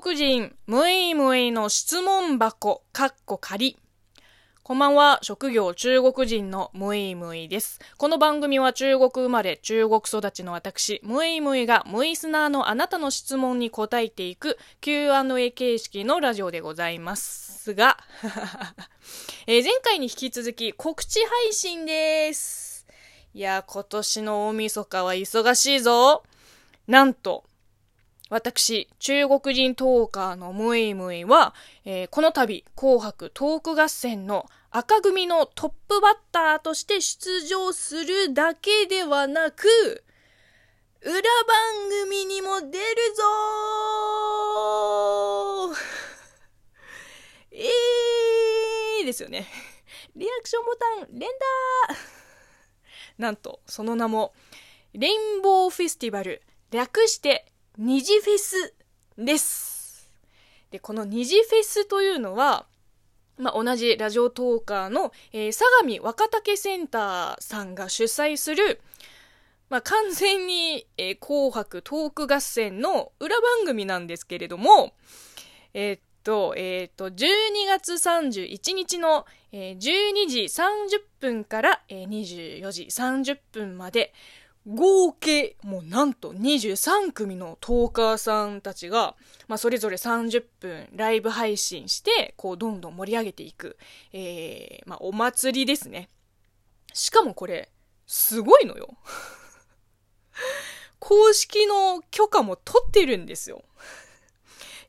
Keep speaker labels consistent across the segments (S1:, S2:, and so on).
S1: 国人、むいむいの質問箱、かっこ仮。こんばんは、職業中国人のムイムイです。この番組は中国生まれ、中国育ちの私、ムイムイがムイスナーのあなたの質問に答えていく Q&A 形式のラジオでございますが、え、前回に引き続き告知配信です。いや、今年の大晦日は忙しいぞ。なんと、私、中国人トーカーのムイムイは、えー、この度、紅白トーク合戦の赤組のトップバッターとして出場するだけではなく、裏番組にも出るぞー！えーですよね。リアクションボタン連打なんと、その名も、レインボーフェスティバル、略して二次フェスです。で、この二次フェスというのは、まあ、同じラジオトーカーの、えー、相模若竹センターさんが主催する、まあ、完全に、えー、紅白トーク合戦の裏番組なんですけれども、えー、っと、え、っと、12月31日の、えー、12時30分から、えー、24時30分まで、合計、もうなんと23組のトーカーさんたちが、まあ、それぞれ30分ライブ配信して、こう、どんどん盛り上げていく、えー、まあ、お祭りですね。しかもこれ、すごいのよ。公式の許可も取ってるんですよ。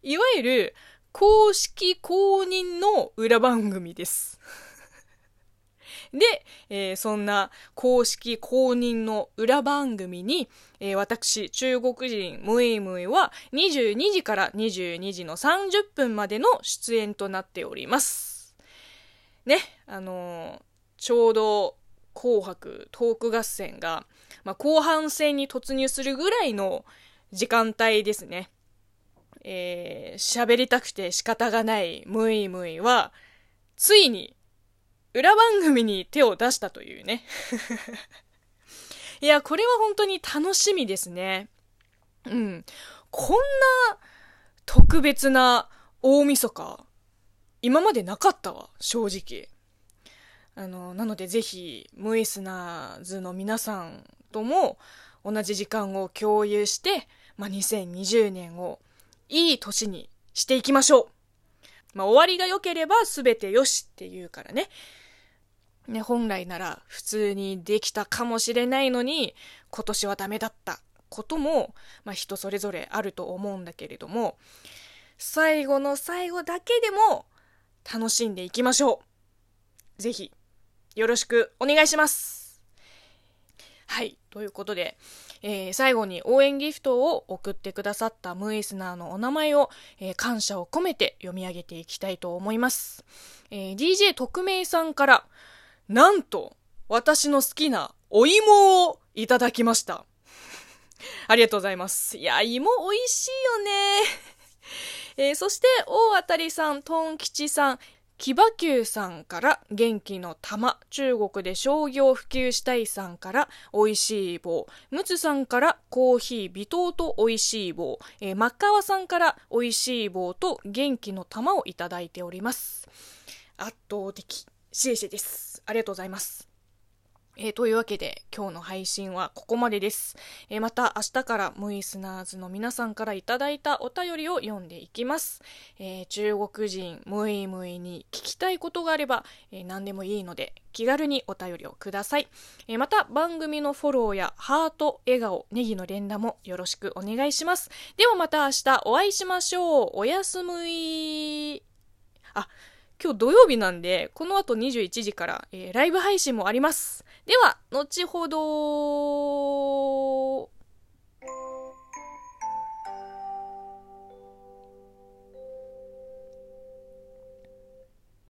S1: いわゆる、公式公認の裏番組です。で、えー、そんな公式公認の裏番組に、えー、私、中国人ムイムイは22時から22時の30分までの出演となっております。ね、あのー、ちょうど紅白トーク合戦が、まあ、後半戦に突入するぐらいの時間帯ですね。えー、喋りたくて仕方がないムイムイは、ついに裏番組に手を出したというね。いや、これは本当に楽しみですね。うん。こんな特別な大晦日、今までなかったわ、正直。あの、なのでぜひ、ムイスナーズの皆さんとも同じ時間を共有して、まあ、2020年をいい年にしていきましょう。まあ、終わりが良ければ全てよしっていうからね。ね、本来なら普通にできたかもしれないのに、今年はダメだったことも、まあ人それぞれあると思うんだけれども、最後の最後だけでも楽しんでいきましょう。ぜひ、よろしくお願いします。はい、ということで、えー、最後に応援ギフトを送ってくださったムイスナーのお名前を、えー、感謝を込めて読み上げていきたいと思います。えー、DJ 特命さんから、なんと、私の好きなお芋をいただきました。ありがとうございます。いや、芋美味しいよね。えー、そして、大当たりさん、トン吉さん、騎馬球さんから元気の玉、中国で商業普及したいさんから美味しい棒、ムツさんからコーヒー微糖と美味しい棒、えー、マッカワさんから美味しい棒と元気の玉をいただいております。圧倒的。シエシエです。ありがとうございます。えー、というわけで今日の配信はここまでです。えー、また明日からムイスナーズの皆さんからいただいたお便りを読んでいきます。えー、中国人ムイムイに聞きたいことがあれば、え何でもいいので気軽にお便りをください。えまた番組のフォローやハート、笑顔、ネギの連打もよろしくお願いします。ではまた明日お会いしましょう。おやすみあ、今日土曜日なんで、この後21時から、えー、ライブ配信もあります。では、後ほど